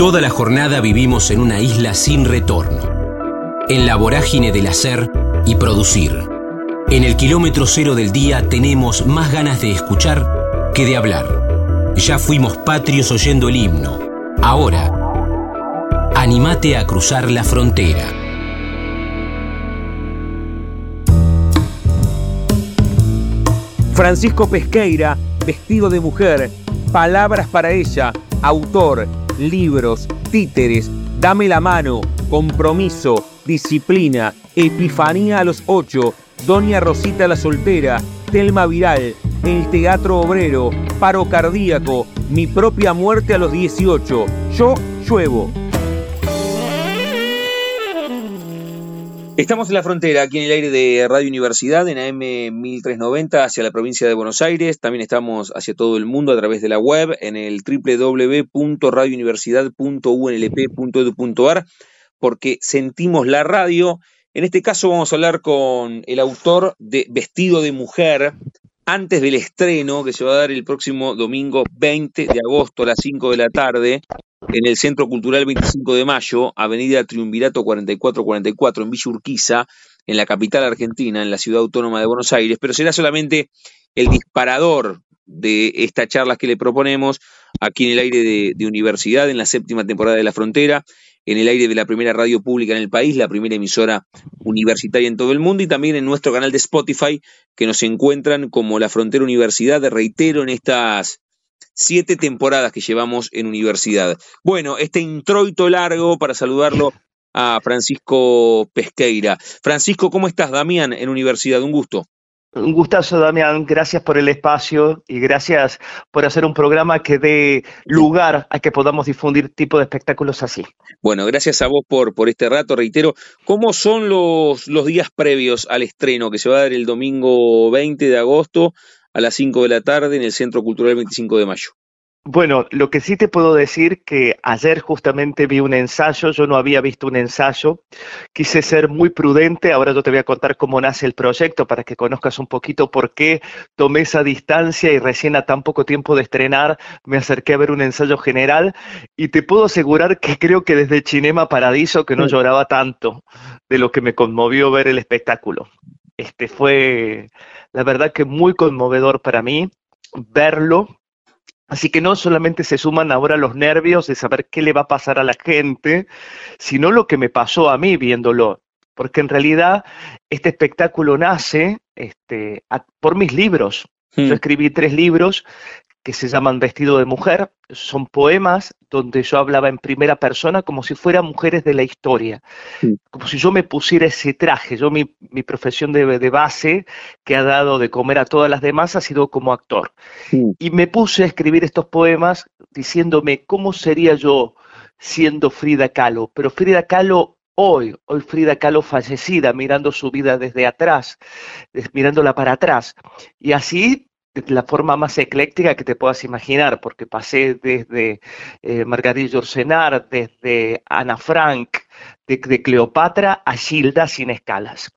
Toda la jornada vivimos en una isla sin retorno, en la vorágine del hacer y producir. En el kilómetro cero del día tenemos más ganas de escuchar que de hablar. Ya fuimos patrios oyendo el himno. Ahora, animate a cruzar la frontera. Francisco Pesqueira, vestido de mujer, palabras para ella, autor, libros, títeres, dame la mano, compromiso, disciplina, epifanía a los ocho, Doña Rosita la soltera, Telma Viral, el teatro obrero, paro cardíaco, mi propia muerte a los 18, yo lluevo. Estamos en la frontera, aquí en el aire de Radio Universidad, en AM 1390, hacia la provincia de Buenos Aires. También estamos hacia todo el mundo a través de la web, en el www.radiouniversidad.unlp.edu.ar, porque sentimos la radio. En este caso vamos a hablar con el autor de Vestido de Mujer, antes del estreno que se va a dar el próximo domingo 20 de agosto a las 5 de la tarde en el Centro Cultural 25 de Mayo, Avenida Triunvirato 4444 en Villa Urquiza, en la capital argentina, en la ciudad autónoma de Buenos Aires, pero será solamente el disparador de estas charlas que le proponemos aquí en el aire de, de, universidad, en la séptima temporada de La Frontera, en el aire de la primera radio pública en el país, la primera emisora universitaria en todo el mundo y también en nuestro canal de Spotify, que nos encuentran como La Frontera Universidad, reitero, en estas siete temporadas que llevamos en universidad. Bueno, este introito largo para saludarlo a Francisco Pesqueira. Francisco, ¿cómo estás? Damián, en universidad, un gusto. Un gustazo, Damián. Gracias por el espacio y gracias por hacer un programa que dé lugar a que podamos difundir tipo de espectáculos así. Bueno, gracias a vos por, por este rato. Reitero, ¿cómo son los, los días previos al estreno que se va a dar el domingo 20 de agosto a las 5 de la tarde en el Centro Cultural 25 de Mayo. Bueno, lo que sí te puedo decir que ayer justamente vi un ensayo, yo no había visto un ensayo, quise ser muy prudente, ahora yo te voy a contar cómo nace el proyecto para que conozcas un poquito por qué tomé esa distancia y recién a tan poco tiempo de estrenar me acerqué a ver un ensayo general y te puedo asegurar que creo que desde Cinema Paradiso que no lloraba tanto de lo que me conmovió ver el espectáculo. Este fue la verdad que muy conmovedor para mí verlo. Así que no solamente se suman ahora los nervios de saber qué le va a pasar a la gente, sino lo que me pasó a mí viéndolo. Porque en realidad este espectáculo nace este, por mis libros. Yo hmm. escribí tres libros que se llaman Vestido de Mujer. Son poemas donde yo hablaba en primera persona como si fueran mujeres de la historia, como si yo me pusiera ese traje. Yo mi, profesión de, de, base que ha dado de comer a todas las demás ha sido como actor. Y me puse a escribir estos poemas diciéndome cómo sería yo siendo Frida Kahlo, pero Frida Kahlo hoy, hoy Frida Kahlo fallecida, mirando su vida desde atrás, mirándola para atrás. Y así la forma más ecléctica que te puedas imaginar, porque pasé desde eh, Margarita Orsenar, desde Ana Frank, de, Cleopatra a Gilda sin escalas.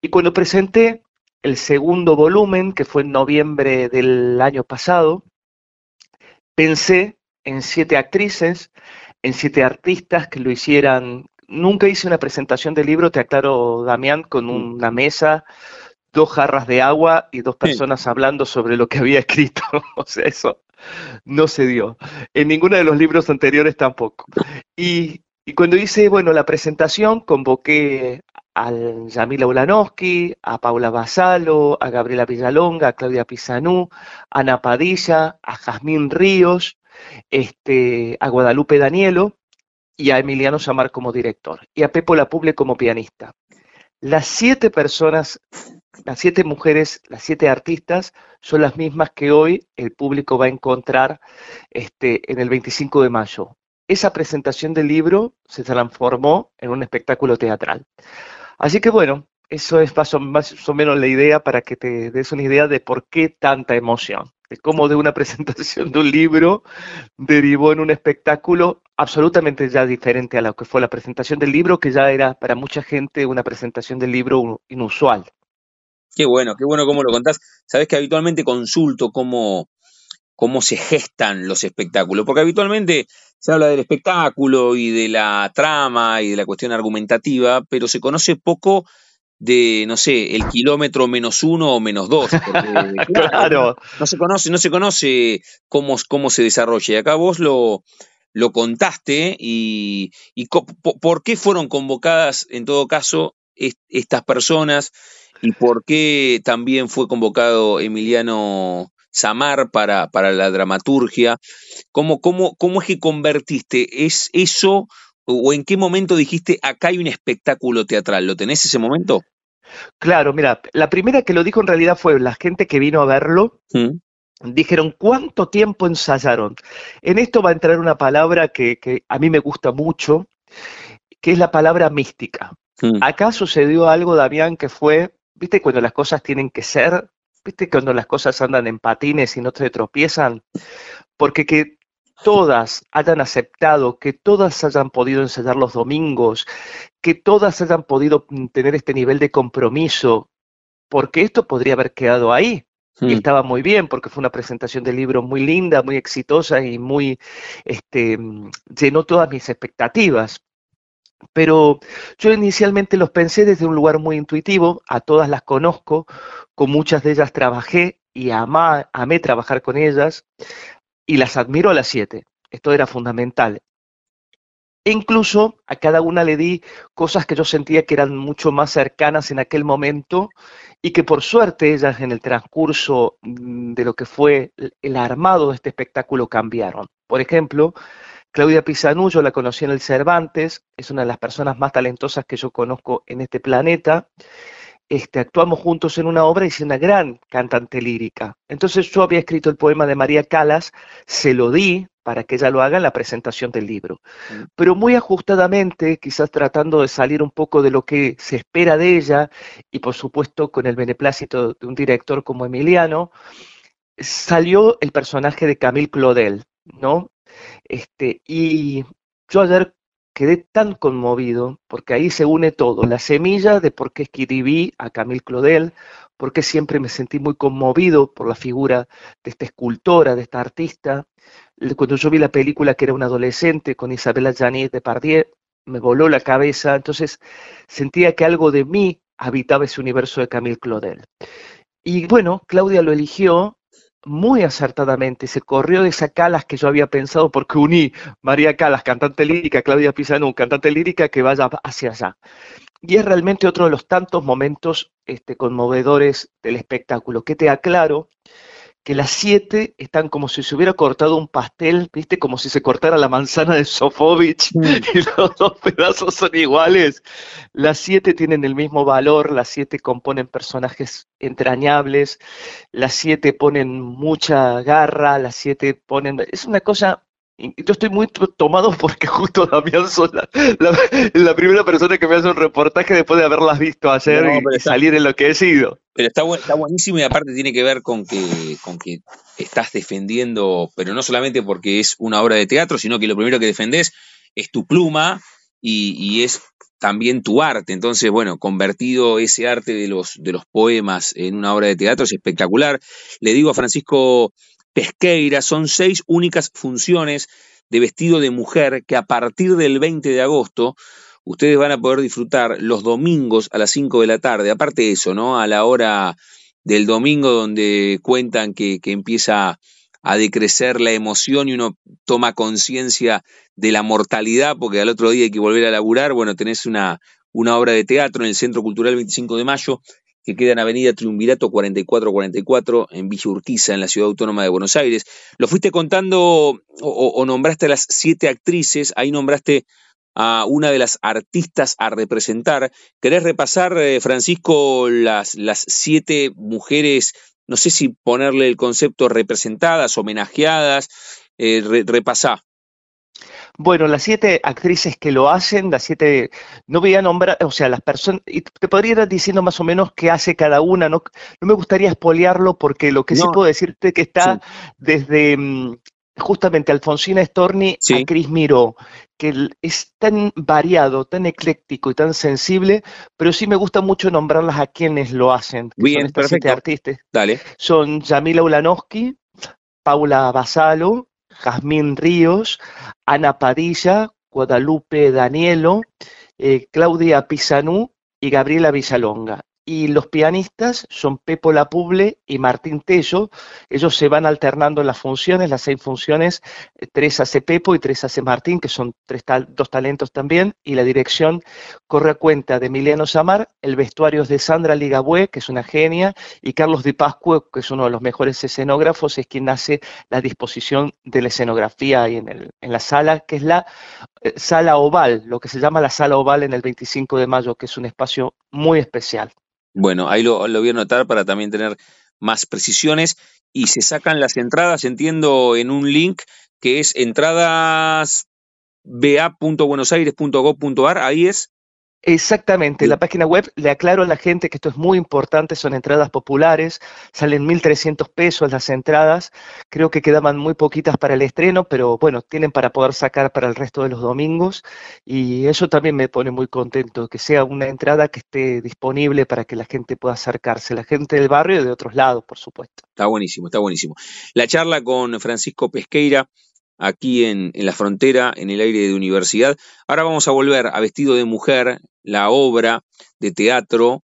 Y cuando presenté el segundo volumen, que fue en noviembre del año pasado, pensé en siete actrices, en siete artistas que lo hicieran. Nunca hice una presentación del libro, te aclaro, Damián, con mm. una mesa dos jarras de agua y dos personas hablando sobre lo que había escrito. o sea, eso no se dio. En ninguno de los libros anteriores tampoco. Y, cuando hice, bueno, la presentación, convoqué a Yamila Ulanowski, a Paula Basalo, a Gabriela Villalonga, a Claudia Pizanú, a Ana Padilla, a Jazmín Ríos, este, a Guadalupe Danielo y a Emiliano Samar como director, y a Pepo Lapuble como pianista. Las siete personas las siete mujeres, las siete artistas, son las mismas que hoy el público va a encontrar este, en el 25 de mayo. Esa presentación del libro se transformó en un espectáculo teatral. Así que bueno, eso es más o, más o menos la idea para que te des una idea de por qué tanta emoción, de cómo de una presentación de un libro derivó en un espectáculo absolutamente ya diferente a lo que fue la presentación del libro, que ya era para mucha gente una presentación del libro inusual. Qué bueno, qué bueno cómo lo contás. Sabes que habitualmente consulto cómo, cómo se gestan los espectáculos, porque habitualmente se habla del espectáculo y de la trama y de la cuestión argumentativa, pero se conoce poco de, no sé, el kilómetro menos uno o menos dos. claro. No, se conoce, no se conoce cómo, cómo se desarrolla. Y acá vos lo, lo contaste y, por qué fueron convocadas, en todo caso, estas personas y por qué también fue convocado Emiliano Samar para, para la dramaturgia. ¿Cómo, cómo, ¿Cómo es que convertiste? ¿Es eso o en qué momento dijiste acá hay un espectáculo teatral? ¿Lo tenés ese momento? Claro, mira, la primera que lo dijo en realidad fue la gente que vino a verlo. Mm. Dijeron, ¿cuánto tiempo ensayaron? En esto va a entrar una palabra que, que a mí me gusta mucho, que es la palabra mística. Mm. Acá sucedió algo, Damián, que fue, viste, cuando las cosas tienen que ser, ¿Viste cuando las cosas andan en patines y no te tropiezan? Porque que todas hayan aceptado, que todas hayan podido ensayar los domingos, que todas hayan podido tener este nivel de compromiso, porque esto podría haber quedado ahí. Y hmm. estaba muy bien porque fue una presentación de libro muy linda, muy exitosa y muy, este, llenó todas mis expectativas. Pero yo inicialmente los pensé desde un lugar muy intuitivo, a todas las conozco, con muchas de ellas trabajé y amé trabajar con ellas y las admiro a las siete. Esto era fundamental. E incluso a cada una le di cosas que yo sentía que eran mucho más cercanas en aquel momento y que por suerte ellas en el transcurso mm, de lo que fue el armado de este espectáculo cambiaron. Por ejemplo, Claudia Pisanú, yo la conocí en el Cervantes, es una de las personas más talentosas que yo conozco en este planeta. Este, actuamos juntos en una obra y es una gran cantante lírica. Entonces yo había escrito el poema de María Calas, se lo di para que ella lo haga en la presentación del libro. Mm. Pero muy ajustadamente, quizás tratando de salir un poco de lo que se espera de ella y por supuesto con el beneplácito de un director como Emiliano, salió el personaje de Camille Claudel, ¿no? Este, y yo ayer quedé tan conmovido porque ahí se une todo, la semilla de por qué escribí a Camille Claudel, porque siempre me sentí muy conmovido por la figura de esta escultora, de esta artista. Cuando yo vi la película que era un adolescente con Isabella Janet de Pardier, me voló la cabeza, entonces sentía que algo de mí habitaba ese universo de Camille Claudel. Y bueno, Claudia lo eligió muy acertadamente, se corrió de esas calas que yo había pensado porque uní María Calas, cantante lírica, Claudia Pisanú, cantante lírica, que vaya hacia allá. Y es realmente otro de los tantos momentos este, conmovedores del espectáculo, que te aclaro que las siete están como si se hubiera cortado un pastel, ¿viste? Como si se cortara la manzana de Sofovich mm. y los dos pedazos son iguales. Las siete tienen el mismo valor, las siete componen personajes entrañables, las siete ponen mucha garra, las siete ponen... Es una cosa yo estoy muy tomado porque justo Damián son la, primera persona que me hace un reportaje después de haberlas visto ayer y salir enloquecido. Pero está, está buenísimo y aparte tiene que ver con que, con que estás defendiendo, pero no solamente porque es una obra de teatro, sino que lo primero que defendés es tu pluma y, y es también tu arte. Entonces, bueno, convertido ese arte de los, de los poemas en una obra de teatro es espectacular. Le digo a Francisco Pesqueira, son seis únicas funciones de vestido de mujer que a partir del 20 de agosto ustedes van a poder disfrutar los domingos a las 5 de la tarde. Aparte de eso, ¿no? A la hora del domingo donde cuentan que, que empieza a decrecer la emoción y uno toma conciencia de la mortalidad porque al otro día hay que volver a laburar. Bueno, tenés una, una obra de teatro en el Centro Cultural 25 de Mayo que queda en Avenida Triunvirato 4444 en Villa Urquiza, en la Ciudad Autónoma de Buenos Aires. Lo fuiste contando o, nombraste a las siete actrices, ahí nombraste a una de las artistas a representar. ¿Querés repasar, eh, Francisco, las, las siete mujeres, no sé si ponerle el concepto representadas, homenajeadas? Eh, repasá. Bueno, las siete actrices que lo hacen, las siete, no voy a nombrar, o sea, las personas, y te podría ir diciendo más o menos qué hace cada una, no, no me gustaría espolearlo porque lo que sí puedo decirte es que está desde mm, justamente Alfonsina Storni a Cris Miró, que es tan variado, tan ecléctico y tan sensible, pero sí me gusta mucho nombrarlas a quienes lo hacen. Bien, perfecto. artistas. Dale. Son Yamila Ulanowski, Paula Basalo, Jazmín Ríos, Ana Padilla, Guadalupe Danielo, eh, Claudia Pisanú y Gabriela Villalonga y los pianistas son Pepo Lapuble y Martín Tello. Ellos se van alternando las funciones, las seis funciones, eh, tres hace Pepo y tres hace Martín, que son tres dos talentos también, y la dirección corre a cuenta de Emiliano Samar, el vestuario es de Sandra Ligabue, que es una genia, y Carlos Di Pascua, que es uno de los mejores escenógrafos, es quien hace la disposición de la escenografía ahí en, el, en la sala, que es la eh, sala oval, lo que se llama la sala oval en el 25 de mayo, que es un espacio muy especial. Bueno, ahí lo, voy a anotar para también tener más precisiones. Y se sacan las entradas, entiendo, en un link que es entradasba.buenosaires.gov.ar. Ahí es. Exactamente, la página web le aclaro a la gente que esto es muy importante, son entradas populares, salen 1.300 pesos las entradas, creo que quedaban muy poquitas para el estreno, pero bueno, tienen para poder sacar para el resto de los domingos y eso también me pone muy contento, que sea una entrada que esté disponible para que la gente pueda acercarse, la gente del barrio y de otros lados, por supuesto. Está buenísimo, está buenísimo. La charla con Francisco Pesqueira, aquí en, en, la frontera, en el aire de universidad. Ahora vamos a volver a Vestido de Mujer, la obra de teatro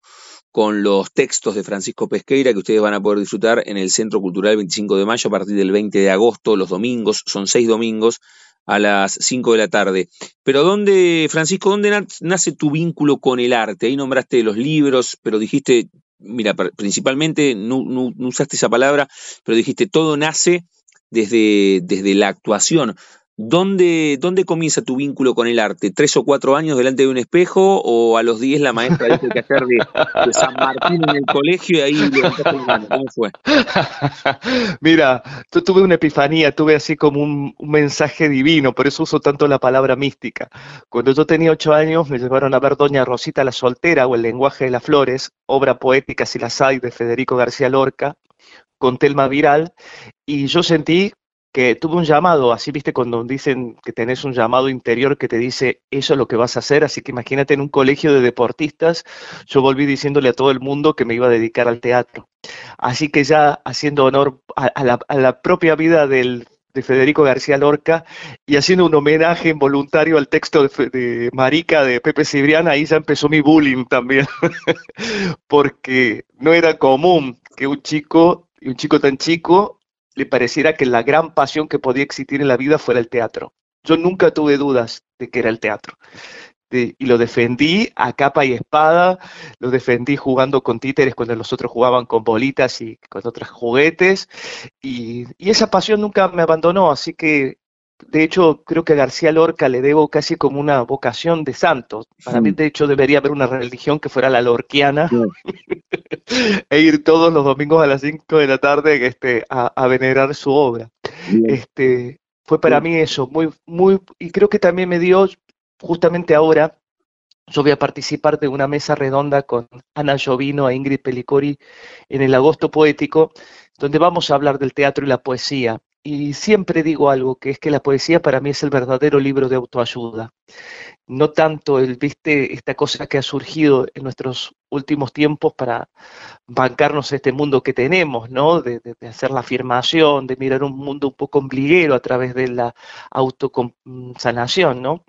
con los textos de Francisco Pesqueira que ustedes van a poder disfrutar en el Centro Cultural 25 de mayo a partir del 20 de agosto, los domingos, son seis domingos a las 5 de la tarde. Pero ¿dónde, Francisco, dónde nace tu vínculo con el arte? Ahí nombraste los libros, pero dijiste, mira, principalmente no, no usaste esa palabra, pero dijiste, todo nace desde, desde la actuación. ¿Dónde, ¿Dónde comienza tu vínculo con el arte? ¿Tres o cuatro años delante de un espejo o a los diez la maestra dice que hacer de, San Martín en el colegio y ahí levantaste? ¿Cómo fue? Mira, yo tuve una epifanía, tuve así como un, un, mensaje divino, por eso uso tanto la palabra mística. Cuando yo tenía ocho años me llevaron a ver Doña Rosita la Soltera o El lenguaje de las flores, obra poética si las hay de Federico García Lorca, con Telma Viral, y yo sentí que tuve un llamado, así viste cuando dicen que tenés un llamado interior que te dice eso es lo que vas a hacer, así que imagínate en un colegio de deportistas, yo volví diciéndole a todo el mundo que me iba a dedicar al teatro. Así que ya haciendo honor a, la, propia vida de Federico García Lorca y haciendo un homenaje involuntario al texto de, de, Marica de Pepe Cibrián, ahí ya empezó mi bullying también, porque no era común que un chico, un chico tan chico, le pareciera que la gran pasión que podía existir en la vida fuera el teatro. Yo nunca tuve dudas de que era el teatro. y lo defendí a capa y espada, lo defendí jugando con títeres cuando los otros jugaban con bolitas y con otros juguetes, y, y esa pasión nunca me abandonó, así que de hecho, creo que a García Lorca le debo casi como una vocación de santo. Para mí, de hecho, debería haber una religión que fuera la lorquiana e ir todos los domingos a las 5 de la tarde este, a, venerar su obra. Este, fue para mí eso, muy, muy, y creo que también me dio, justamente ahora, yo voy a participar de una mesa redonda con Ana Jovino e Ingrid Pelicori en el Agosto Poético, donde vamos a hablar del teatro y la poesía y siempre digo algo, que es que la poesía para mí es el verdadero libro de autoayuda. No tanto el, viste, esta cosa que ha surgido en nuestros últimos tiempos para bancarnos este mundo que tenemos, ¿no? De, hacer la afirmación, de mirar un mundo un poco ombliguero a través de la autosanación, ¿no?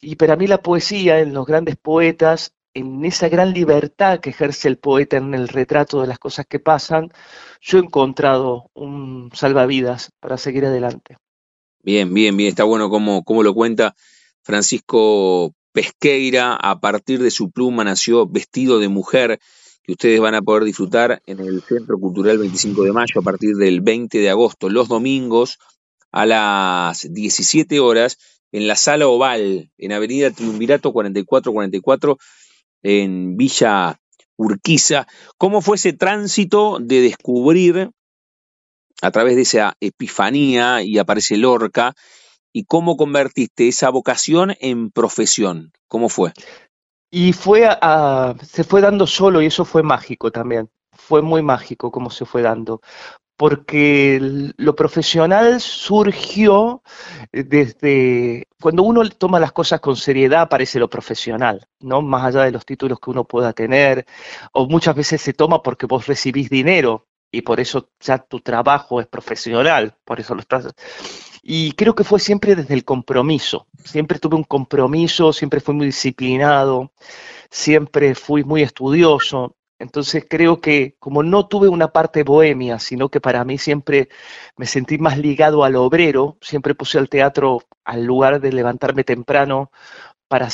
Y para mí la poesía en los grandes poetas en esa gran libertad que ejerce el poeta en el retrato de las cosas que pasan, yo he encontrado un salvavidas para seguir adelante. Bien, bien, bien, está bueno como, lo cuenta Francisco Pesqueira, a partir de su pluma nació Vestido de Mujer, que ustedes van a poder disfrutar en el Centro Cultural 25 de Mayo a partir del 20 de agosto, los domingos a las 17 horas en la Sala Oval, en Avenida Triunvirato 4444 en Villa Urquiza. ¿Cómo fue ese tránsito de descubrir a través de esa epifanía y aparece Lorca y cómo convertiste esa vocación en profesión? ¿Cómo fue? Y fue a, se fue dando solo y eso fue mágico también. Fue muy mágico cómo se fue dando, porque lo profesional surgió eh, desde cuando uno toma las cosas con seriedad aparece lo profesional, ¿no? Más allá de los títulos que uno pueda tener, o muchas veces se toma porque vos recibís dinero y por eso ya tu trabajo es profesional, por eso lo estás. Y creo que fue siempre desde el compromiso. Siempre tuve un compromiso, siempre fui muy disciplinado, siempre fui muy estudioso. Entonces creo que como no tuve una parte bohemia, sino que para mí siempre me sentí más ligado al obrero, siempre puse al teatro al lugar de levantarme temprano para,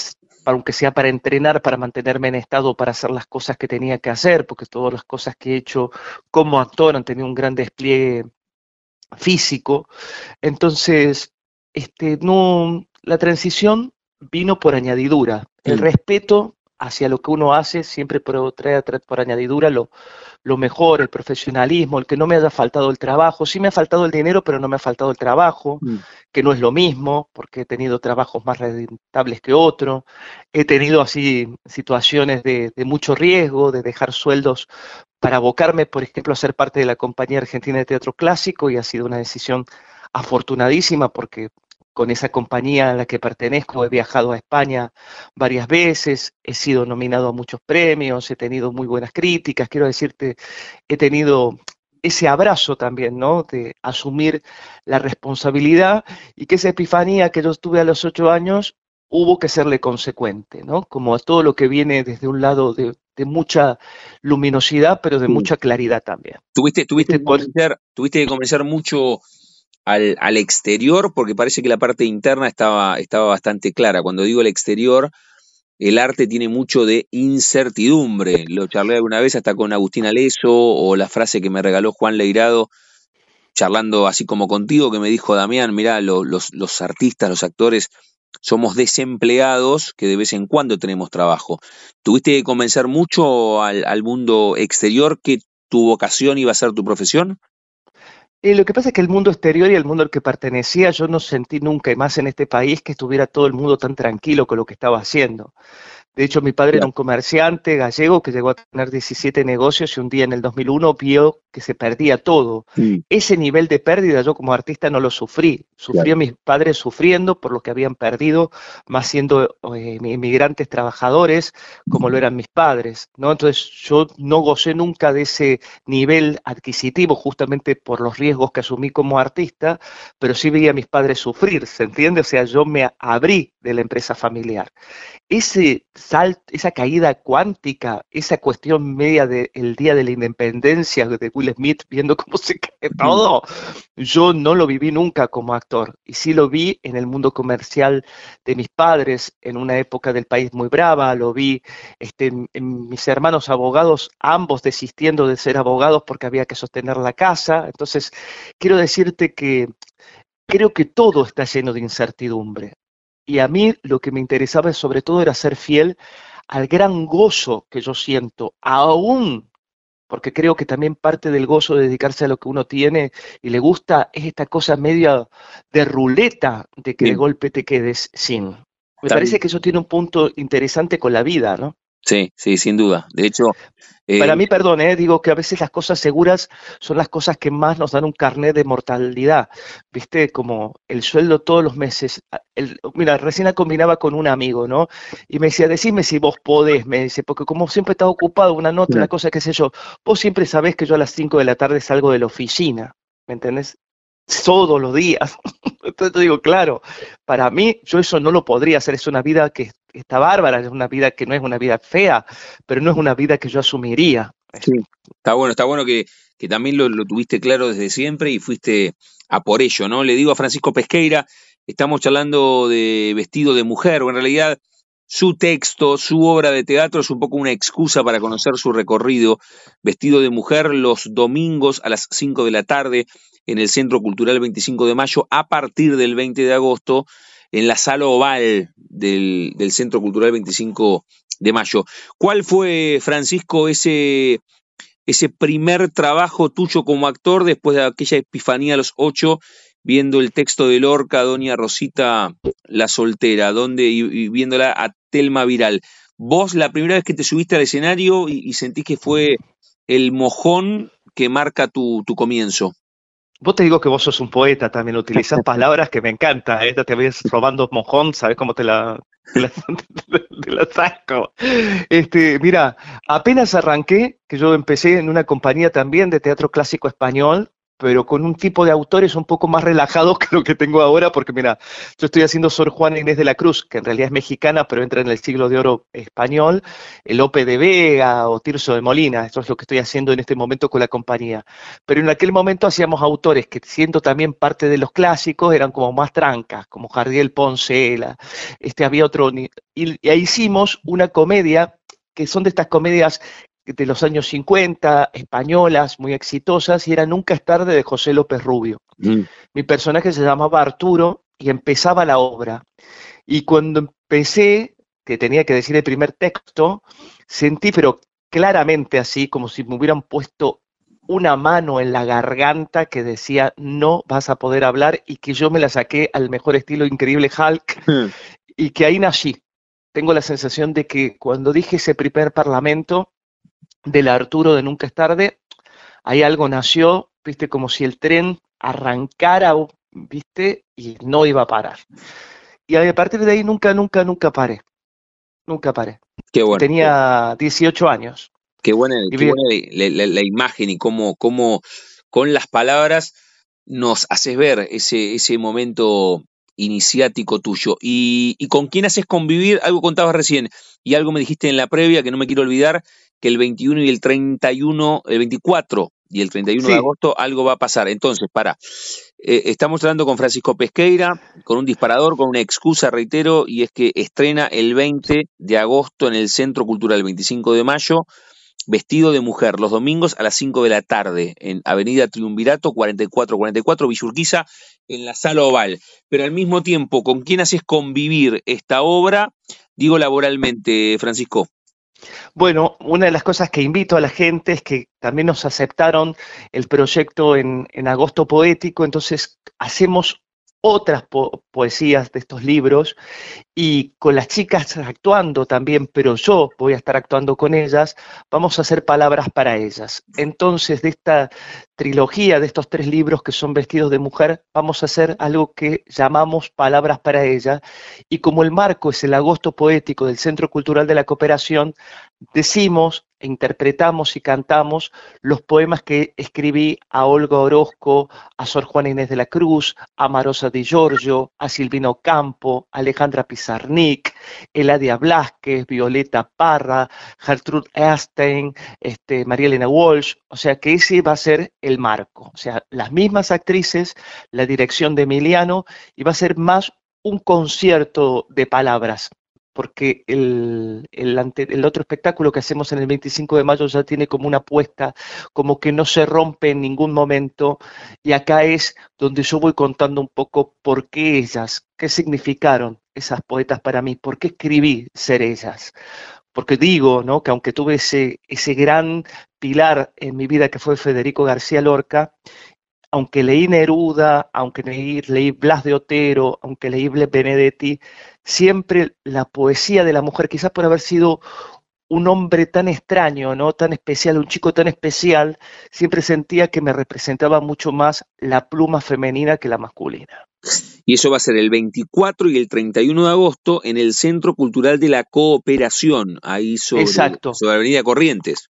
aunque sea para entrenar, para mantenerme en estado, para hacer las cosas que tenía que hacer, porque todas las cosas que he hecho como actor han tenido un gran despliegue físico. Entonces, este, no, la transición vino por añadidura. El respeto hacia lo que uno hace siempre trae, por añadidura lo, lo mejor, el profesionalismo, el que no me haya faltado el trabajo. Sí me ha faltado el dinero, pero no me ha faltado el trabajo, mm. que no es lo mismo, porque he tenido trabajos más rentables que otros. He tenido así situaciones de, de mucho riesgo, de dejar sueldos para abocarme, por ejemplo, a ser parte de la Compañía Argentina de Teatro Clásico y ha sido una decisión afortunadísima porque con esa compañía a la que pertenezco he viajado a España varias veces, he sido nominado a muchos premios, he tenido muy buenas críticas, quiero decirte, he tenido ese abrazo también, ¿no? De asumir la responsabilidad y que esa epifanía que yo tuve a los ocho años hubo que serle consecuente, ¿no? Como a todo lo que viene desde un lado de, mucha luminosidad, pero de mucha claridad también. Tuviste, tuviste, que tuviste que convencer mucho al, al, exterior, porque parece que la parte interna estaba, estaba bastante clara. Cuando digo el exterior, el arte tiene mucho de incertidumbre. Lo charlé alguna vez hasta con Agustín Aleso, o la frase que me regaló Juan Leirado, charlando así como contigo, que me dijo Damián, mirá, los, los artistas, los actores, somos desempleados que de vez en cuando tenemos trabajo. ¿Tuviste que convencer mucho al, al mundo exterior que tu vocación iba a ser tu profesión? Y lo que pasa es que el mundo exterior y el mundo al que pertenecía, yo no sentí nunca, más en este país, que estuviera todo el mundo tan tranquilo con lo que estaba haciendo. De hecho, mi padre era un comerciante gallego que llegó a tener 17 negocios y un día en el 2001 vio que se perdía todo. Ese nivel de pérdida yo como artista no lo sufrí. Sufrí a mis padres sufriendo por lo que habían perdido, más siendo eh, inmigrantes trabajadores como lo eran mis padres. ¿no? Entonces yo no gocé nunca de ese nivel adquisitivo justamente por los riesgos que asumí como artista, pero sí veía a mis padres sufrir, ¿se entiende? O sea, yo me abrí de la empresa familiar. Ese esa caída cuántica, esa cuestión media del día de la independencia de Will Smith, viendo cómo se cae todo, yo no lo viví nunca como actor. Y sí lo vi en el mundo comercial de mis padres, en una época del país muy brava, lo vi este, en, mis hermanos abogados, ambos desistiendo de ser abogados porque había que sostener la casa. Entonces, quiero decirte que creo que todo está lleno de incertidumbre. Y a mí lo que me interesaba sobre todo era ser fiel al gran gozo que yo siento, aún porque creo que también parte del gozo de dedicarse a lo que uno tiene y le gusta es esta cosa media de ruleta de que de golpe te quedes sin. Me parece que eso tiene un punto interesante con la vida, ¿no? Sí, sí, sin duda. De hecho, para eh, mí, perdón, eh, digo que a veces las cosas seguras son las cosas que más nos dan un carnet de mortalidad. Viste, como el sueldo todos los meses. mira, recién combinaba con un amigo, ¿no? Y me decía, decime si vos podés, me dice, porque como siempre estás ocupado, una nota, una cosa, qué sé yo, vos siempre sabés que yo a las 5 de la tarde salgo de la oficina, ¿me entendés? Todos los días. Entonces digo, claro, para mí yo eso no lo podría hacer, es una vida que está bárbara, es una vida que no es una vida fea, pero no es una vida que yo asumiría. Sí, está bueno, está bueno que, que también lo, lo, tuviste claro desde siempre y fuiste a por ello, ¿no? Le digo a Francisco Pesqueira, estamos charlando de vestido de mujer, o en realidad su texto, su obra de teatro es un poco una excusa para conocer su recorrido. Vestido de mujer los domingos a las 5 de la tarde en el Centro Cultural 25 de Mayo a partir del 20 de agosto en la sala oval del, Centro Cultural 25 de Mayo. ¿Cuál fue, Francisco, ese, ese primer trabajo tuyo como actor después de aquella epifanía a los ocho, viendo el texto de Lorca, Doña Rosita la soltera, donde, y, viéndola a Telma Viral? ¿Vos la primera vez que te subiste al escenario y, y sentís que fue el mojón que marca tu, tu comienzo? Vos te digo que vos sos un poeta, también utilizas palabras que me encantan. ¿eh? Te ves robando mojón, ¿sabes cómo te la, te la, saco? Este, mira, apenas arranqué, que yo empecé en una compañía también de teatro clásico español, pero con un tipo de autores un poco más relajados que lo que tengo ahora, porque mira, yo estoy haciendo Sor Juana Inés de la Cruz, que en realidad es mexicana, pero entra en el siglo de oro español, Lope de Vega o Tirso de Molina, esto es lo que estoy haciendo en este momento con la compañía. Pero en aquel momento hacíamos autores que siendo también parte de los clásicos, eran como más trancas, como Jardiel Ponce, este había otro, y, y ahí hicimos una comedia que son de estas comedias de los años 50, españolas, muy exitosas, y era Nunca es tarde de José López Rubio. Mm. Mi personaje se llamaba Arturo y empezaba la obra. Y cuando empecé, que tenía que decir el primer texto, sentí, pero claramente así, como si me hubieran puesto una mano en la garganta que decía, no vas a poder hablar, y que yo me la saqué al mejor estilo increíble Hulk, mm. y que ahí nací. Tengo la sensación de que cuando dije ese primer parlamento, del Arturo de Nunca es tarde, ahí algo nació, viste, como si el tren arrancara, viste, y no iba a parar. Y a partir de ahí nunca, nunca, nunca paré. Nunca paré. Qué bueno. Tenía 18 años. Qué buena, la, imagen y cómo, cómo con las palabras nos haces ver ese, ese momento iniciático tuyo. Y, y, con quién haces convivir, algo contabas recién y algo me dijiste en la previa que no me quiero olvidar, que el 21 y el 31, el 24 y el 31 de agosto algo va a pasar. Entonces, para, eh, estamos hablando con Francisco Pesqueira, con un disparador, con una excusa, reitero, y es que estrena el 20 de agosto en el Centro Cultural, el 25 de mayo, vestido de mujer, los domingos a las 5 de la tarde, en Avenida Triunvirato 4444, Villurquiza, en la Sala Oval. Pero al mismo tiempo, ¿con quién haces convivir esta obra? Digo laboralmente, Francisco. Bueno, una de las cosas que invito a la gente es que también nos aceptaron el proyecto en, en agosto poético, entonces hacemos otras poesías de estos libros y con las chicas actuando también, pero yo voy a estar actuando con ellas, vamos a hacer palabras para ellas. Entonces, de esta trilogía, de estos tres libros que son vestidos de mujer, vamos a hacer algo que llamamos palabras para ella y como el marco es el agosto poético del Centro Cultural de la Cooperación, decimos interpretamos y cantamos los poemas que escribí a Olga Orozco, a Sor Juana Inés de la Cruz, a Marosa Di Giorgio, a Silvino Campo, a Alejandra Pizarnik, Eladia Blasquez, Violeta Parra, Gertrude Erstein, este, María Elena Walsh, o sea que ese va a ser el marco, o sea, las mismas actrices, la dirección de Emiliano, y va a ser más un concierto de palabras, porque el, el, otro espectáculo que hacemos en el 25 de mayo ya tiene como una apuesta, como que no se rompe en ningún momento, y acá es donde yo voy contando un poco por qué ellas, qué significaron esas poetas para mí, por qué escribí ser ellas. Porque digo, ¿no? Que aunque tuve ese, ese gran pilar en mi vida que fue Federico García Lorca, aunque leí Neruda, aunque leí, leí Blas de Otero, aunque leí Benedetti, siempre la poesía de la mujer, quizás por haber sido un hombre tan extraño, ¿no? Tan especial, un chico tan especial, siempre sentía que me representaba mucho más la pluma femenina que la masculina. Y eso va a ser el 24 y el 31 de agosto en el Centro Cultural de la Cooperación, ahí sobre, Exacto. sobre Avenida Corrientes.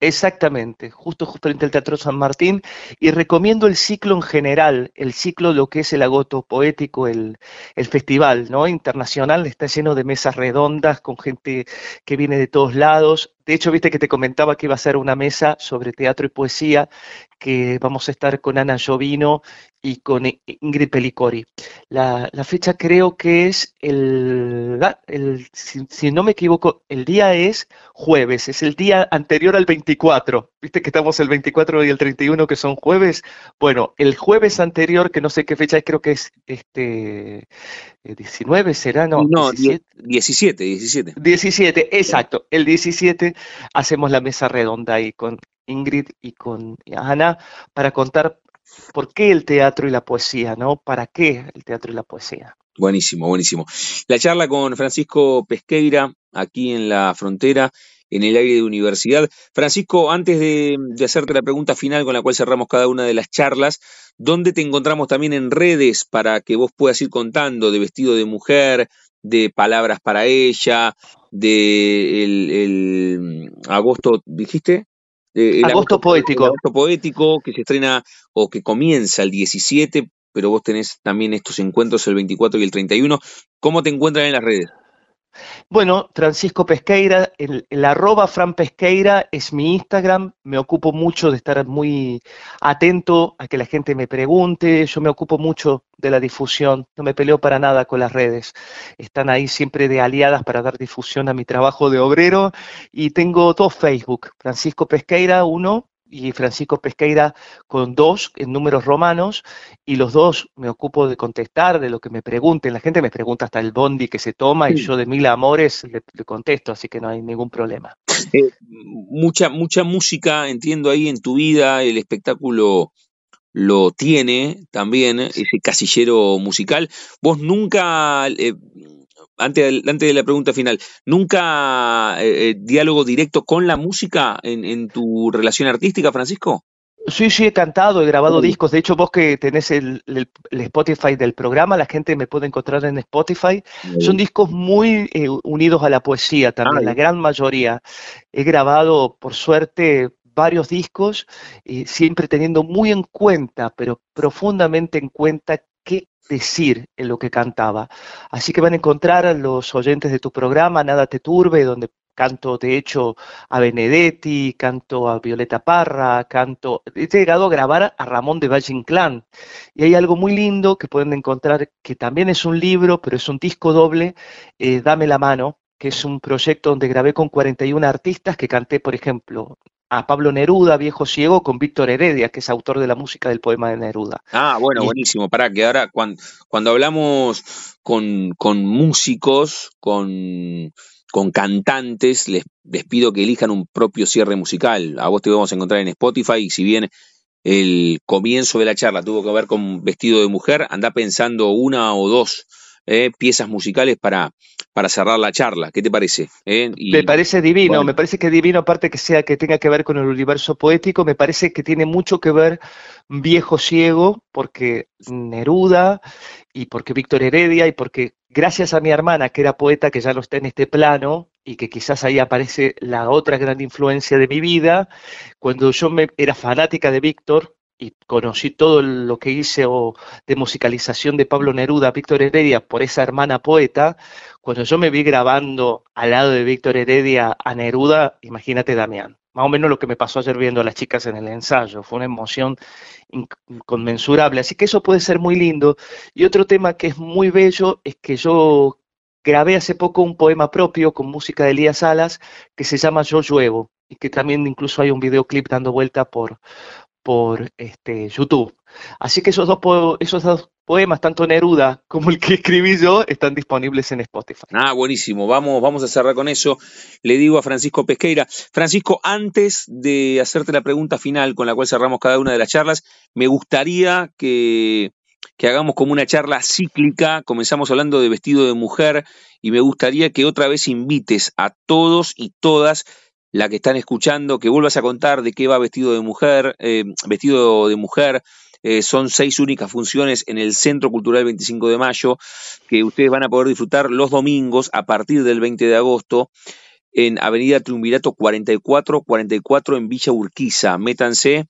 Exactamente, justo, frente al Teatro San Martín, y recomiendo el ciclo en general, el ciclo lo que es el agoto poético, el, el festival ¿no? internacional, está lleno de mesas redondas con gente que viene de todos lados. De hecho, viste que te comentaba que iba a ser una mesa sobre teatro y poesía, que vamos a estar con Ana Jovino y con Ingrid Pelicori. La, fecha creo que es el, el si, no me equivoco, el día es jueves, es el día anterior al 24. Viste que estamos el 24 y el 31 que son jueves. Bueno, el jueves anterior, que no sé qué fecha es, creo que es este 19, será, no, no 17. 17, 17. 17, exacto. El 17 hacemos la mesa redonda ahí con Ingrid y con Ana para contar por qué el teatro y la poesía, ¿no? ¿Para qué el teatro y la poesía? Buenísimo, buenísimo. La charla con Francisco Pesqueira, aquí en la frontera, en el aire de universidad. Francisco, antes de, hacerte la pregunta final con la cual cerramos cada una de las charlas, ¿dónde te encontramos también en redes para que vos puedas ir contando de vestido de mujer, de palabras para ella, de el, agosto, dijiste? Eh, agosto, Poético. agosto Poético, que se estrena o que comienza el 17, pero vos tenés también estos encuentros el 24 y el 31. ¿Cómo te encuentran en las redes? Bueno, Francisco Pesqueira, el, arroba Fran Pesqueira es mi Instagram, me ocupo mucho de estar muy atento a que la gente me pregunte, yo me ocupo mucho de la difusión, no me peleo para nada con las redes, están ahí siempre de aliadas para dar difusión a mi trabajo de obrero. Y tengo dos Facebook, Francisco Pesqueira, uno, y Francisco Pesqueira con dos en números romanos y los dos me ocupo de contestar de lo que me pregunten. La gente me pregunta hasta el bondi que se toma y yo de mil amores le, contesto, así que no hay ningún problema. Eh, mucha, mucha música, entiendo ahí en tu vida, el espectáculo lo tiene también, ese casillero musical. Vos nunca... Eh, antes, de la pregunta final, ¿nunca eh, eh, diálogo directo con la música en, tu relación artística, Francisco? Sí, sí, he cantado, he grabado discos. De hecho, vos que tenés el, Spotify del programa, la gente me puede encontrar en Spotify. Son discos muy eh, unidos a la poesía también, la gran mayoría. He grabado, por suerte, varios discos, siempre teniendo muy en cuenta, pero profundamente en cuenta decir en lo que cantaba. Así que van a encontrar a los oyentes de tu programa, Nada te turbe, donde canto de hecho a Benedetti, canto a Violeta Parra, canto... He llegado a grabar a Ramón de Valle Inclán. Y hay algo muy lindo que pueden encontrar, que también es un libro, pero es un disco doble, eh, Dame la mano, que es un proyecto donde grabé con 41 artistas que canté, por ejemplo, a Pablo Neruda, Viejo Ciego, con Víctor Heredia, que es autor de la música del poema de Neruda. Ah, bueno, buenísimo. Para que ahora cuando, cuando hablamos con, con músicos, con, con cantantes, les, les, pido que elijan un propio cierre musical. A vos te vamos a encontrar en Spotify y si bien el comienzo de la charla tuvo que ver con vestido de mujer, anda pensando una o dos eh, piezas musicales para, para cerrar la charla. ¿Qué te parece? Eh, me parece divino, me parece que divino, aparte que sea que tenga que ver con el universo poético, me parece que tiene mucho que ver Viejo Ciego, porque Neruda y porque Víctor Heredia y porque gracias a mi hermana, que era poeta, que ya no está en este plano, y que quizás ahí aparece la otra gran influencia de mi vida, cuando yo me, era fanática de Víctor, y conocí todo lo que hice de musicalización de Pablo Neruda, Víctor Heredia, por esa hermana poeta, cuando yo me vi grabando al lado de Víctor Heredia a Neruda, imagínate Damián, más o menos lo que me pasó ayer viendo a las chicas en el ensayo, fue una emoción inconmensurable, así que eso puede ser muy lindo. Y otro tema que es muy bello es que yo grabé hace poco un poema propio con música de Elías Salas que se llama Yo lluevo y que también incluso hay un videoclip dando vuelta por, por este, YouTube. Así que esos dos, poemas, tanto Neruda como el que escribí yo, están disponibles en Spotify. Ah, buenísimo. Vamos, vamos a cerrar con eso. Le digo a Francisco Pesqueira. Francisco, antes de hacerte la pregunta final con la cual cerramos cada una de las charlas, me gustaría que hagamos como una charla cíclica. Comenzamos hablando de vestido de mujer y me gustaría que otra vez invites a todos y todas la que están escuchando, que vuelvas a contar de qué va vestido de mujer, eh, vestido de mujer. Eh, son seis únicas funciones en el Centro Cultural 25 de Mayo que ustedes van a poder disfrutar los domingos a partir del 20 de agosto en Avenida Triunvirato 4444 en Villa Urquiza. Métanse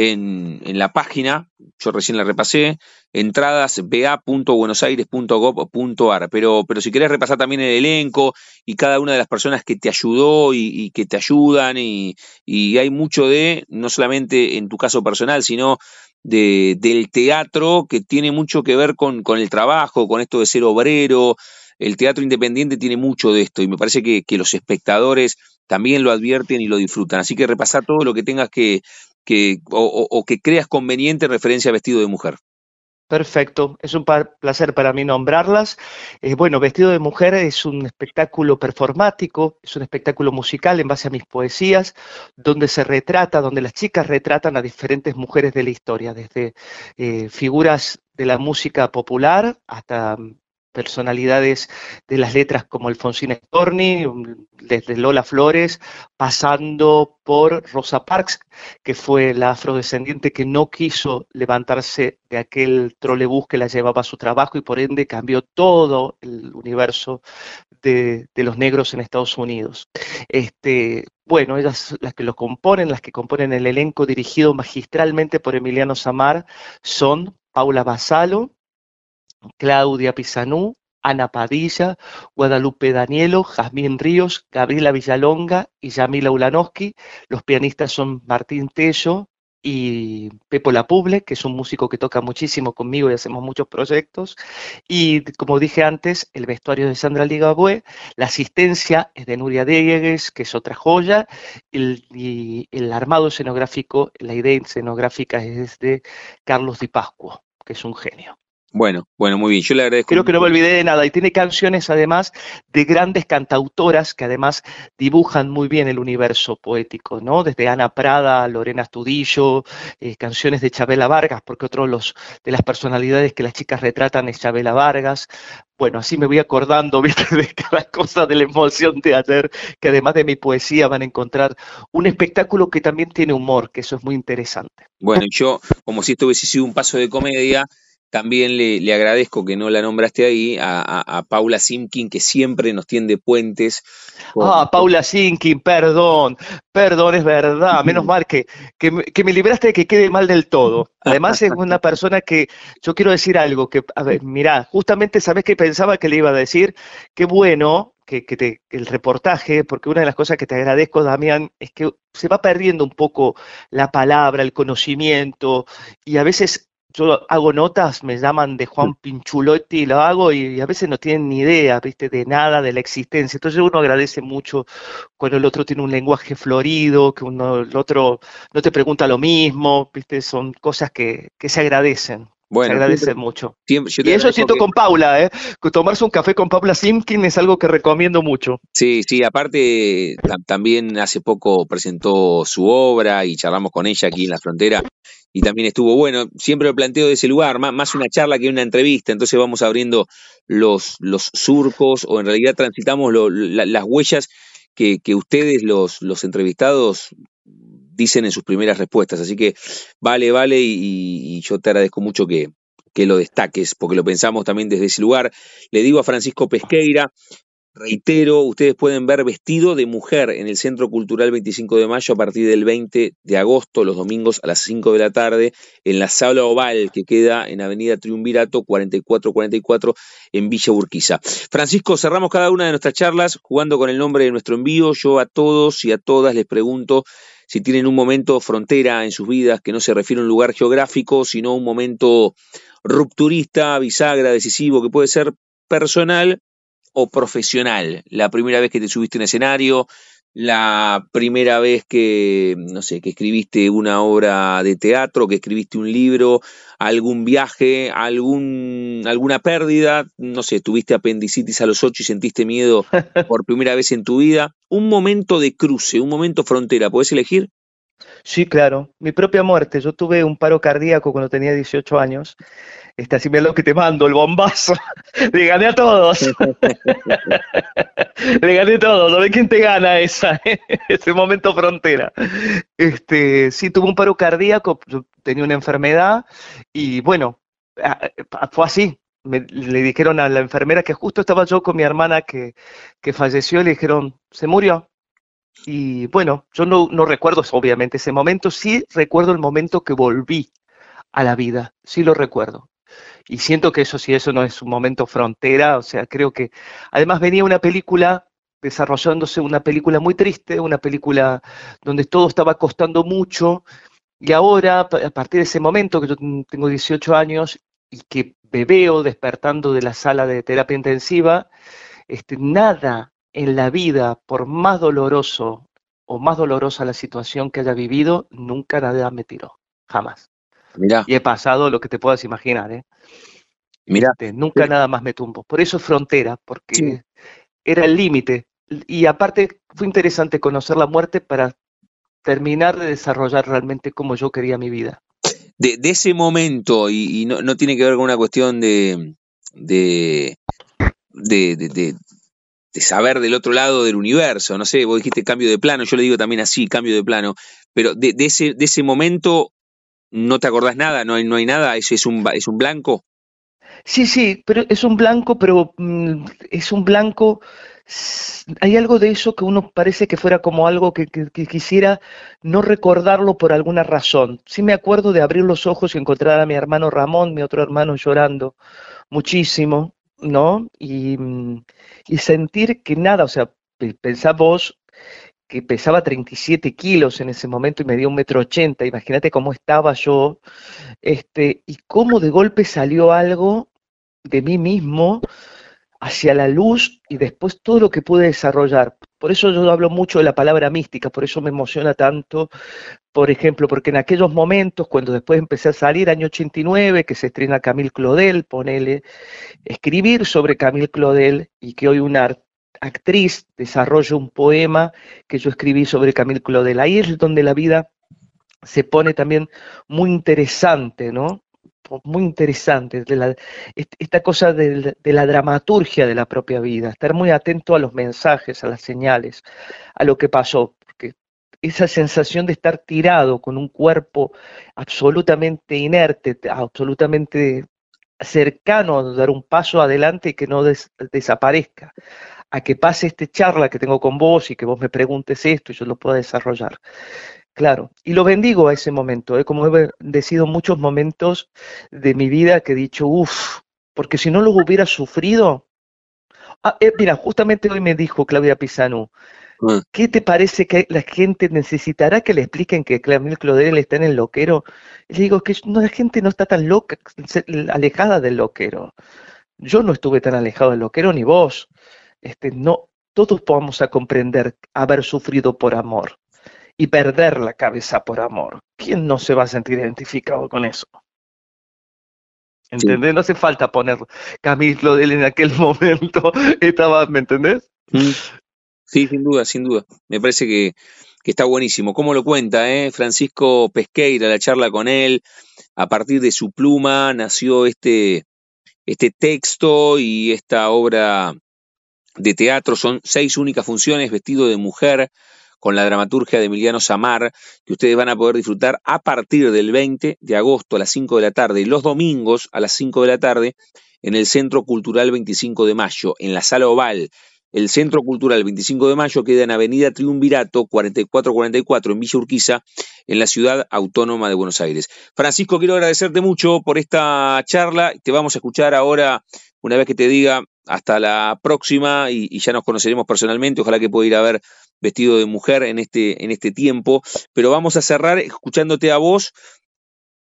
en, la página, yo recién la repasé, entradas ba.buenosaires.gov.ar, pero, pero si querés repasar también el elenco y cada una de las personas que te ayudó y, que te ayudan y, hay mucho de, no solamente en tu caso personal, sino de, del teatro que tiene mucho que ver con, con el trabajo, con esto de ser obrero, el teatro independiente tiene mucho de esto y me parece que, que, los espectadores también lo advierten y lo disfrutan. Así que repasar todo lo que tengas que, que, o, que creas conveniente en referencia a vestido de mujer. Perfecto, es un placer para mí nombrarlas. Eh, bueno, Vestido de Mujer es un espectáculo performático, es un espectáculo musical en base a mis poesías, donde se retrata, donde las chicas retratan a diferentes mujeres de la historia, desde eh, figuras de la música popular hasta personalidades de las letras como Alfonsina Storni, desde Lola Flores, pasando por Rosa Parks, que fue la afrodescendiente que no quiso levantarse de aquel trolebús que la llevaba a su trabajo y por ende cambió todo el universo de, los negros en Estados Unidos. Este, bueno, ellas las que lo componen, las que componen el elenco dirigido magistralmente por Emiliano Samar, son Paula Basalo, Claudia Pizanú, Ana Padilla, Guadalupe Danielo, Jazmín Ríos, Gabriela Villalonga y Yamila Ulanowski. Los pianistas son Martín Tello y Pepo Lapuble, que es un músico que toca muchísimo conmigo y hacemos muchos proyectos. Y como dije antes, el vestuario de Sandra Ligabue, la asistencia es de Nuria Diegues, que es otra joya, y el armado escenográfico, la idea escenográfica es de Carlos Di Pascuo, que es un genio. Bueno, bueno, muy bien. Yo le agradezco. Creo que no me olvidé de nada. Y tiene canciones además de grandes cantautoras que además dibujan muy bien el universo poético, ¿no? Desde Ana Prada, Lorena Astudillo, eh, canciones de Chabela Vargas, porque otro los, de las personalidades que las chicas retratan es Chabela Vargas. Bueno, así me voy acordando, ¿viste? De cada cosa de la emoción de ayer, que además de mi poesía van a encontrar un espectáculo que también tiene humor, que eso es muy interesante. Bueno, yo, como si esto hubiese sido un paso de comedia, también le, agradezco que no la nombraste ahí a, Paula Simkin, que siempre nos tiende puentes. ah, Paula Simkin, perdón, perdón, es verdad. Menos mal que, que, me libraste de que quede mal del todo. Además es una persona que, yo quiero decir algo, que, a ver, mirá, justamente sabes que pensaba que le iba a decir, qué bueno que, que, el reportaje, porque una de las cosas que te agradezco, Damián, es que se va perdiendo un poco la palabra, el conocimiento, y a veces yo hago notas, me llaman de Juan Pinchulotti, lo hago y, a veces no tienen ni idea, viste, de nada, de la existencia. Entonces uno agradece mucho cuando el otro tiene un lenguaje florido, que uno, el otro no te pregunta lo mismo, viste, son cosas que, que se agradecen. Bueno, se agradece mucho. y eso siento con Paula, ¿eh? Tomarse un café con Paula Simkin es algo que recomiendo mucho. Sí, sí, aparte también hace poco presentó su obra y charlamos con ella aquí en la frontera y también estuvo bueno. Siempre lo planteo de ese lugar, más, una charla que una entrevista, entonces vamos abriendo los, los surcos o en realidad transitamos las huellas que, que ustedes, los, los entrevistados, dicen en sus primeras respuestas. Así que vale, vale, y, yo te agradezco mucho que, que lo destaques, porque lo pensamos también desde ese lugar. Le digo a Francisco Pesqueira, Reitero, ustedes pueden ver Vestido de Mujer en el Centro Cultural 25 de Mayo a partir del 20 de agosto, los domingos a las 5 de la tarde, en la Sala Oval que queda en Avenida Triunvirato 4444 en Villa Urquiza. Francisco, cerramos cada una de nuestras charlas jugando con el nombre de nuestro envío. Yo a todos y a todas les pregunto si tienen un momento frontera en sus vidas que no se refiere a un lugar geográfico, sino un momento rupturista, bisagra, decisivo, que puede ser personal o profesional. La primera vez que te subiste a un escenario, la primera vez que, no sé, que escribiste una obra de teatro, que escribiste un libro, algún viaje, algún, alguna pérdida, no sé, tuviste apendicitis a los ocho y sentiste miedo por primera vez en tu vida. Un momento de cruce, un momento frontera, ¿puedes elegir? Sí, claro. Mi propia muerte. Yo tuve un paro cardíaco cuando tenía 18 años. Este, así me lo que te mando, el bombazo. Le gané a todos. Le gané a todos. ¿No quién te gana esa? Ese momento frontera. Este, sí, tuve un paro cardíaco. tenía una enfermedad y bueno, fue así. le dijeron a la enfermera que justo estaba yo con mi hermana que, que falleció le dijeron, se murió. Y bueno, yo no, recuerdo obviamente ese momento, sí recuerdo el momento que volví a la vida, sí lo recuerdo. Y siento que eso sí, eso no es un momento frontera, o sea, creo que además venía una película desarrollándose, una película muy triste, una película donde todo estaba costando mucho, y ahora, a partir de ese momento, que yo tengo 18 años y que me despertando de la sala de terapia intensiva, este, nada en la vida, por más doloroso o más dolorosa la situación que haya vivido, nunca nada me tiró, jamás. Y he pasado lo que te puedas imaginar, ¿eh? Mira. Este, nunca nada más me tumbo. Por eso frontera, porque era el límite. Y aparte fue interesante conocer la muerte para terminar de desarrollar realmente como yo quería mi vida. De, ese momento, y, no, tiene que ver con una cuestión de, de de, de, saber del otro lado del universo. No sé, vos dijiste cambio de plano, yo le digo también así, cambio de plano. Pero de, ese, de ese momento no te acordás nada, no hay, no hay nada, eso es un, es un blanco. Sí, sí, pero es un blanco, pero mm, es un blanco hay algo de eso que uno parece que fuera como algo que, quisiera no recordarlo por alguna razón. Sí me acuerdo de abrir los ojos y encontrar a mi hermano Ramón, mi otro hermano, llorando muchísimo, ¿no? Y, y sentir que nada, o sea, pensá vos que pesaba 37 kilos en ese momento y me dio un metro ochenta, imagínate cómo estaba yo, este, y cómo de golpe salió algo de mí mismo hacia la luz y después todo lo que pude desarrollar. Por eso yo hablo mucho de la palabra mística, por eso me emociona tanto, por ejemplo, porque en aquellos momentos, cuando después empecé a salir, año 89, que se estrena Camille Claudel, ponele, escribir sobre Camille Claudel y que hoy una actriz desarrolla un poema que yo escribí sobre Camille Claudel. Ahí es donde la vida se pone también muy interesante, ¿no? Muy interesante, de la, esta cosa de, la dramaturgia de la propia vida, estar muy atento a los mensajes, a las señales, a lo que pasó, porque esa sensación de estar tirado con un cuerpo absolutamente inerte, absolutamente cercano a dar un paso adelante y que no desaparezca, a que pase esta charla que tengo con vos y que vos me preguntes esto y yo lo pueda desarrollar. Claro, y lo bendigo a ese momento, ¿eh? como he bendecido muchos momentos de mi vida que he dicho, uff, porque si no lo hubiera sufrido. Ah, eh, mira, justamente hoy me dijo Claudia Pisano, mm. ¿qué te parece que la gente necesitará que le expliquen que Claudia Clodel está en el loquero? Y le digo que no, la gente no está tan loca, alejada del loquero. Yo no estuve tan alejado del loquero ni vos. Este, no, todos podamos a comprender haber sufrido por amor y perder la cabeza por amor. ¿Quién no se va a sentir identificado con eso? ¿Entendés? No hace falta poner Camilo de él en aquel momento. Estaba, ¿me entendés? Mm. Sí, sin duda, sin duda. Me parece que, está buenísimo. ¿Cómo lo cuenta, eh? Francisco Pesqueira, la charla con él. A partir de su pluma nació este, este texto y esta obra de teatro. Son seis únicas funciones, vestido de mujer, con la dramaturgia de Emiliano Samar, que ustedes van a poder disfrutar a partir del 20 de agosto a las 5 de la tarde y los domingos a las 5 de la tarde en el Centro Cultural 25 de Mayo, en la Sala Oval. El Centro Cultural 25 de Mayo queda en Avenida Triunvirato 4444 en Villa Urquiza, en la ciudad autónoma de Buenos Aires. Francisco, quiero agradecerte mucho por esta charla. Te vamos a escuchar ahora, una vez que te diga hasta la próxima y, ya nos conoceremos personalmente. Ojalá que pueda ir a ver vestido de mujer en este, en este tiempo. Pero vamos a cerrar escuchándote a vos.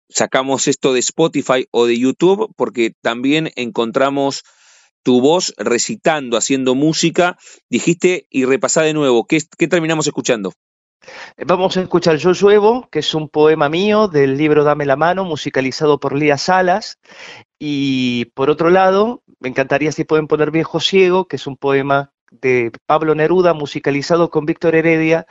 Sacamos esto de Spotify o de YouTube porque también encontramos tu voz recitando, haciendo música. Dijiste y repasá de nuevo. ¿Qué, qué terminamos escuchando? Vamos a escuchar Yo lluevo, que es un poema mío del libro Dame la mano, musicalizado por Lía Salas. Y por otro lado, me encantaría si pueden poner Viejo Ciego, que es un poema de Pablo Neruda, musicalizado con Víctor Heredia,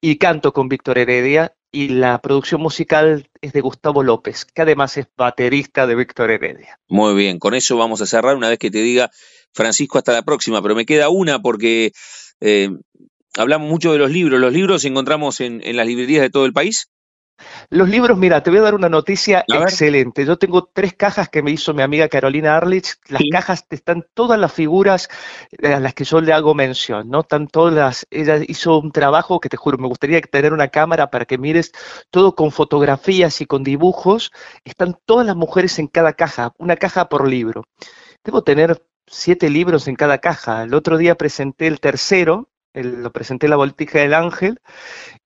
y canto con Víctor Heredia, y la producción musical es de Gustavo López, que además es baterista de Víctor Heredia. Muy bien, con eso vamos a cerrar una vez que te diga, Francisco, hasta la próxima, pero me queda una porque eh, hablamos mucho de los libros. ¿Los libros encontramos en, en las librerías de todo el país? Los libros, mira, te voy a dar una noticia excelente. Yo tengo tres cajas que me hizo mi amiga Carolina Arlich. Las cajas están todas las figuras eh, a las que yo le hago mención, ¿no? Están todas ella hizo un trabajo que te juro, me gustaría tener una cámara para que mires todo con fotografías y con dibujos. Están todas las mujeres en cada caja, una caja por libro. Debo tener siete libros en cada caja. El otro día presenté el tercero, lo presenté la voltija del ángel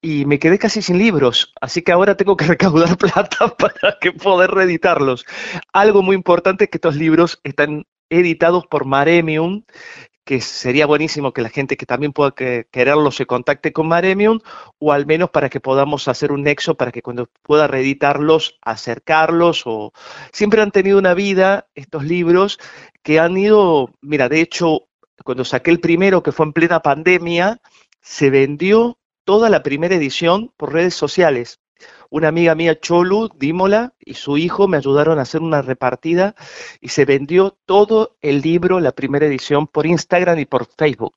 y me quedé casi sin libros, así que ahora tengo que recaudar plata para que poder reeditarlos. Algo muy importante es que estos libros están editados por Maremium, que sería buenísimo que la gente que también pueda quererlo se contacte con Maremium, o al menos para que podamos hacer un nexo para que cuando pueda reeditarlos, acercarlos, o siempre han tenido una vida estos libros que han ido, mira, de hecho, cuando saqué el primero, que fue en plena pandemia, se vendió toda la primera edición por redes sociales. una amiga mía, Cholu, Dímola, y su hijo me ayudaron a hacer una repartida y se vendió todo el libro, la primera edición, por Instagram y por Facebook,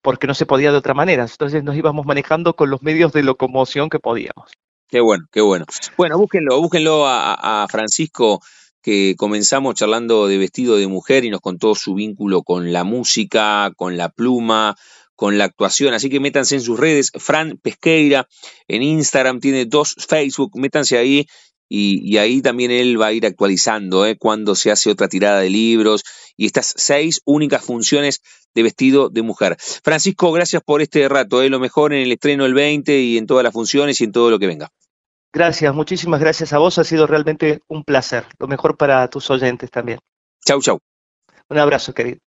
porque no se podía de otra manera. Entonces nos íbamos manejando con los medios de locomoción que podíamos. Qué bueno, qué bueno. Bueno, búsquenlo, búsquenlo a, a Francisco que comenzamos charlando de vestido de mujer y nos contó su vínculo con la música, con la pluma, con la actuación. Así que métanse en sus redes. Fran Pesqueira en Instagram tiene dos Facebook. Métanse ahí y, ahí también él va a ir actualizando ¿eh? cuando se hace otra tirada de libros y estas seis únicas funciones de vestido de mujer. Francisco, gracias por este rato. ¿eh? Lo mejor en el estreno del 20 y en todas las funciones y en todo lo que venga. Gracias, muchísimas gracias a vos. Ha sido realmente un placer. Lo mejor para tus oyentes también. Chau, chau. Un abrazo, querido.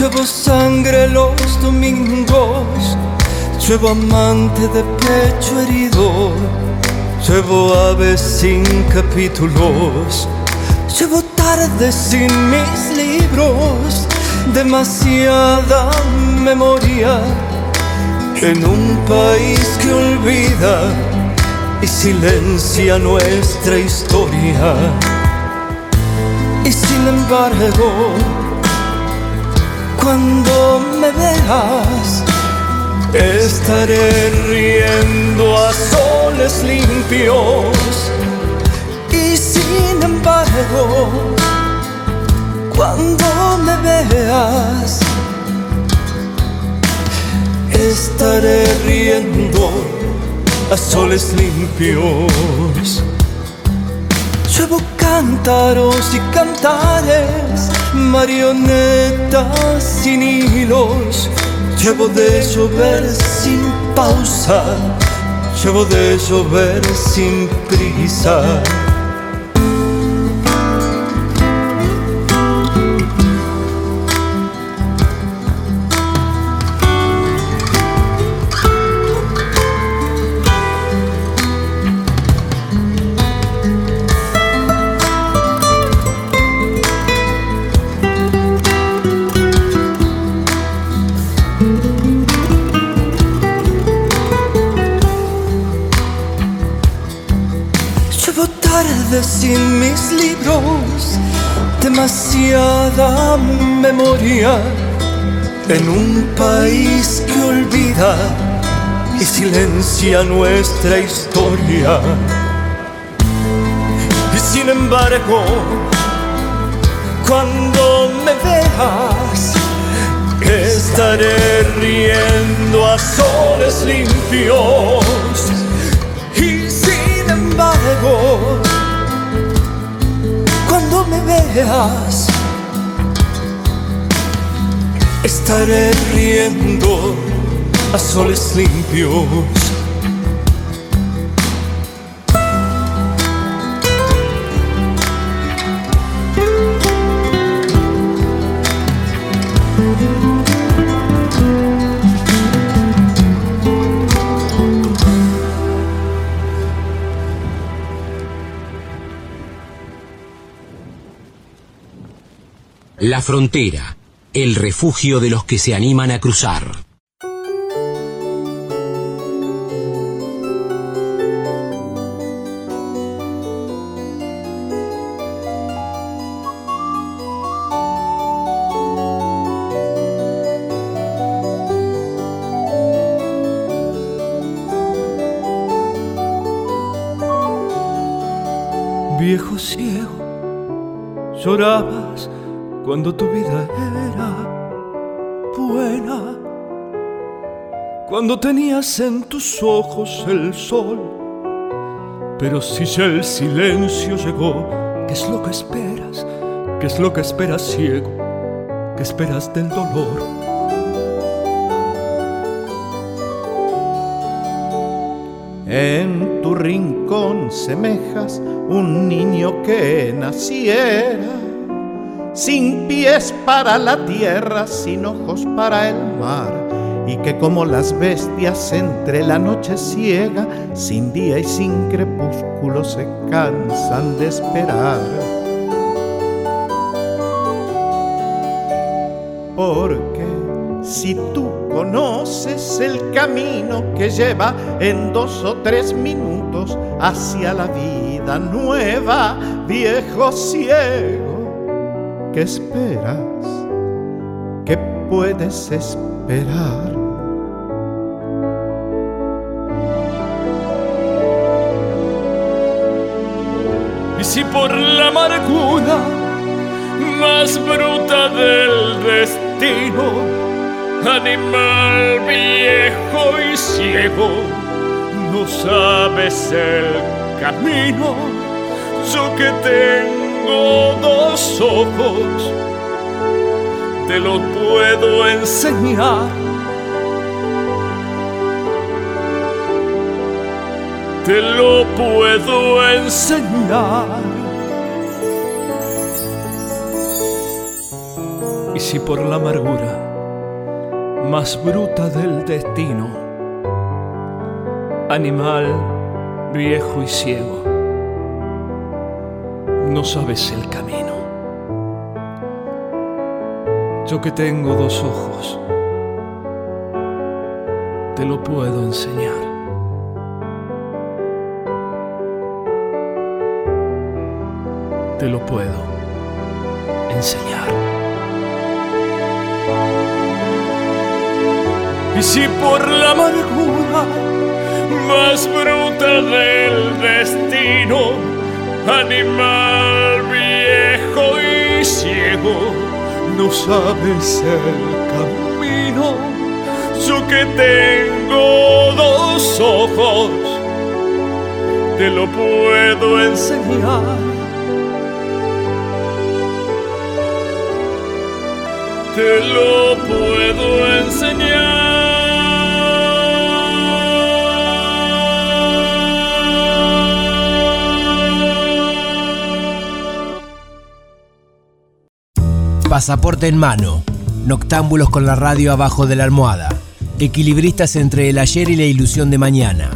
Llevo sangre los domingos, llevo amante de pecho herido, llevo aves sin capítulos, llevo tardes sin mis libros, demasiada memoria en un país que olvida y silencia nuestra historia. Y sin embargo, cuando me veas, estaré riendo a soles limpios. Y sin embargo, cuando me veas, estaré riendo a soles limpios. Llevo cántaros y cantares marionetas sin hilos. Llevo de llover sin pausa, llevo de llover sin prisa. En un país que olvida y silencia nuestra historia. Y sin embargo, cuando me veas, estaré riendo a soles limpios. Y sin embargo, me veas, estaré riendo a soles limpios. La frontera, el refugio de los que se animan a cruzar. Tenías en tus ojos el sol. Pero si ya el silencio llegó, ¿qué es lo que esperas? ¿Qué es lo que esperas ciego? ¿Qué esperas del dolor? En tu rincón semejas un niño que naciera, sin pies para la tierra, sin ojos para el mar, y que como las bestias entre la noche ciega, sin día y sin crepúsculo se cansan de esperar. Porque si tú conoces el camino que lleva en dos o tres minutos hacia la vida nueva, viejo ciego, ¿qué esperas? ¿Qué puedes esperar? Y por la amargura más bruta del destino animal viejo y ciego, no sabes el camino. Yo que tengo dos ojos, te lo puedo enseñar. Te lo puedo enseñar. Si por la amargura más bruta del destino, animal viejo y ciego, no sabes el camino. Yo que tengo dos ojos, te lo puedo enseñar. Te lo puedo enseñar. Y si por la amargura más bruta del destino, animal viejo y ciego, no sabes el camino, yo que tengo dos ojos, te lo puedo enseñar. Te lo puedo enseñar. Pasaporte en mano. Noctámbulos con la radio abajo de la almohada. Equilibristas entre el ayer y la ilusión de mañana.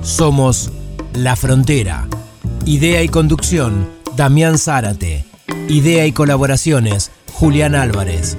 Somos La Frontera. Idea y conducción, Damián Zárate. Idea y colaboraciones, Julián Álvarez.